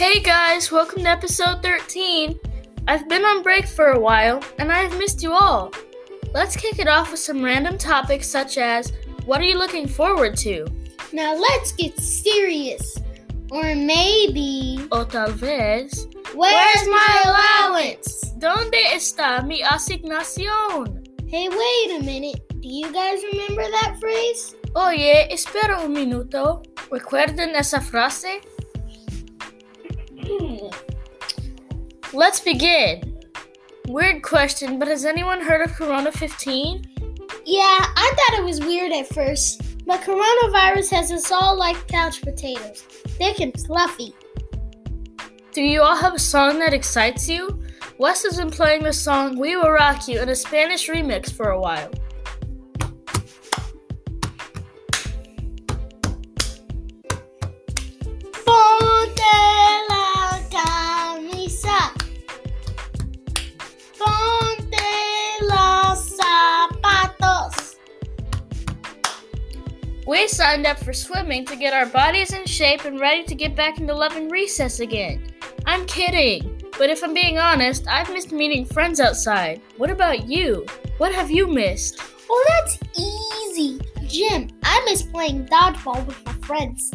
Hey guys, welcome to episode 13. I've been on break for a while and I've missed you all. Let's kick it off with some random topics such as what are you looking forward to? Now let's get serious. Or maybe. O tal vez, Where's my allowance? ¿dónde está mi asignación? Hey, wait a minute. Do you guys remember that phrase? Oye, espera un minuto. ¿Recuerden esa frase? Let's begin. Weird question, but has anyone heard of Corona 15? Yeah, I thought it was weird at first. But coronavirus has us all like couch potatoes, thick and fluffy. Do you all have a song that excites you? Wes has been playing the song We Will Rock You in a Spanish remix for a while. We signed up for swimming to get our bodies in shape and ready to get back into loving recess again. I'm kidding, but if I'm being honest, I've missed meeting friends outside. What about you? What have you missed? Oh, that's easy. Jim, I miss playing dodgeball with my friends.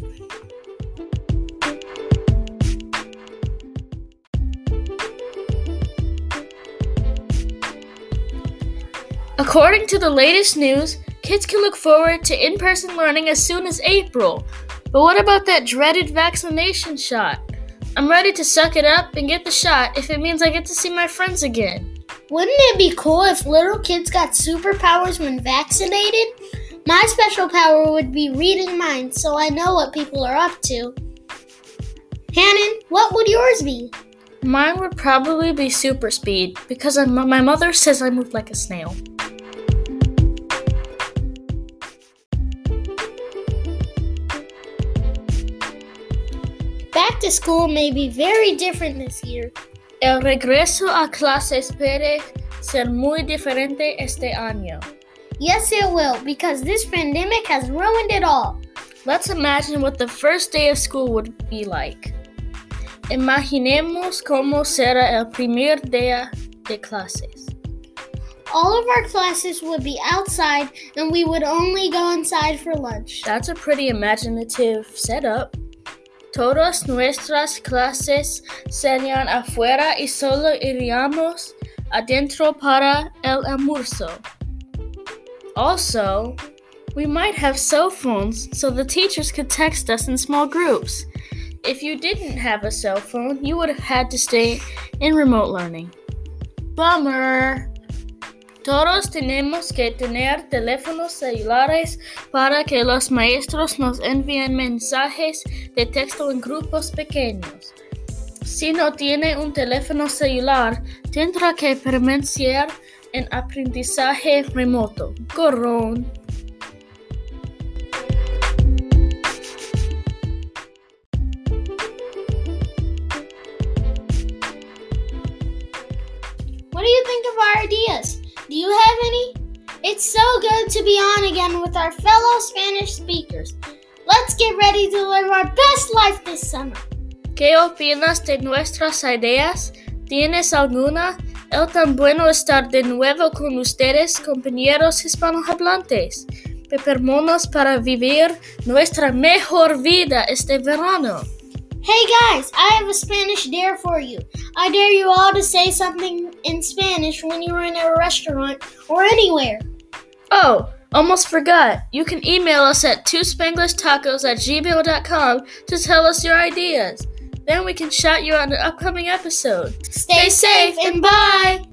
According to the latest news, kids can look forward to in person learning as soon as April. But what about that dreaded vaccination shot? I'm ready to suck it up and get the shot if it means I get to see my friends again. Wouldn't it be cool if little kids got superpowers when vaccinated? My special power would be reading minds so I know what people are up to. Hannon, what would yours be? Mine would probably be super speed because I'm, my mother says I move like a snail. To school may be very different this year. El regreso a clases puede ser muy diferente este año. Yes, it will, because this pandemic has ruined it all. Let's imagine what the first day of school would be like. Imaginemos cómo será el primer día de clases. All of our classes would be outside and we would only go inside for lunch. That's a pretty imaginative setup. Todas nuestras clases serían afuera y solo iríamos adentro para el almuerzo. Also, we might have cell phones so the teachers could text us in small groups. If you didn't have a cell phone, you would have had to stay in remote learning. Bummer! Todos tenemos que tener teléfonos celulares para que los maestros nos envíen mensajes de texto en grupos pequeños. Si no tiene un teléfono celular, tendrá que permanecer en aprendizaje remoto. Corrón. What do you think of our ideas? Do you have any? It's so good to be on again with our fellow Spanish speakers. Let's get ready to live our best life this summer. ¿Qué opinas de nuestras ideas? ¿Tienes alguna? Es tan bueno estar de nuevo con ustedes, compañeros hispanohablantes. Preparémonos para vivir nuestra mejor vida este verano. Hey guys, I have a Spanish dare for you. I dare you all to say something in Spanish when you are in a restaurant or anywhere. Oh, almost forgot. You can email us at twospanglishTacos at gmail.com to tell us your ideas. Then we can shout you on an upcoming episode. Stay safe and bye!